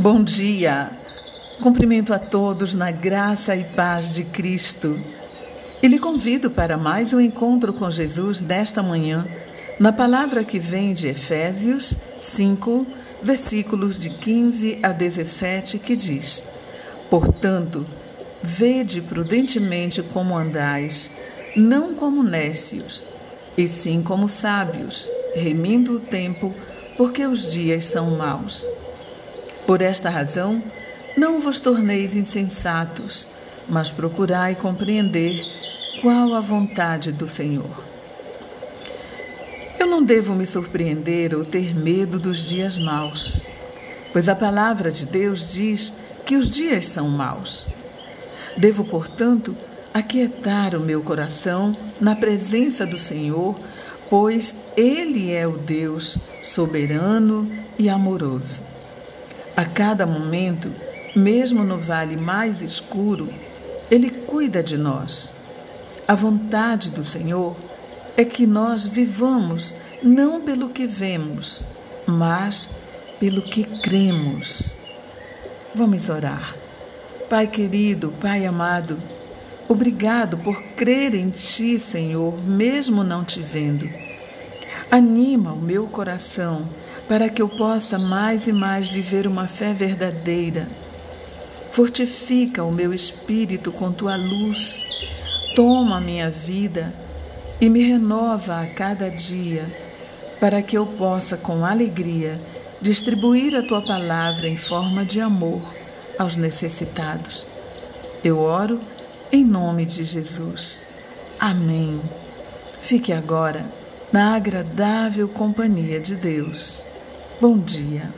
Bom dia! Cumprimento a todos na graça e paz de Cristo. E lhe convido para mais um encontro com Jesus nesta manhã, na palavra que vem de Efésios 5, versículos de 15 a 17, que diz: Portanto, vede prudentemente como andais, não como nécios, e sim como sábios, remindo o tempo, porque os dias são maus. Por esta razão, não vos torneis insensatos, mas procurai compreender qual a vontade do Senhor. Eu não devo me surpreender ou ter medo dos dias maus, pois a palavra de Deus diz que os dias são maus. Devo, portanto, aquietar o meu coração na presença do Senhor, pois Ele é o Deus soberano e amoroso. A cada momento, mesmo no vale mais escuro, Ele cuida de nós. A vontade do Senhor é que nós vivamos não pelo que vemos, mas pelo que cremos. Vamos orar. Pai querido, Pai amado, obrigado por crer em Ti, Senhor, mesmo não te vendo. Anima o meu coração para que eu possa mais e mais viver uma fé verdadeira. Fortifica o meu espírito com tua luz, toma a minha vida e me renova a cada dia, para que eu possa, com alegria, distribuir a tua palavra em forma de amor aos necessitados. Eu oro em nome de Jesus. Amém. Fique agora na agradável companhia de Deus. Bom dia.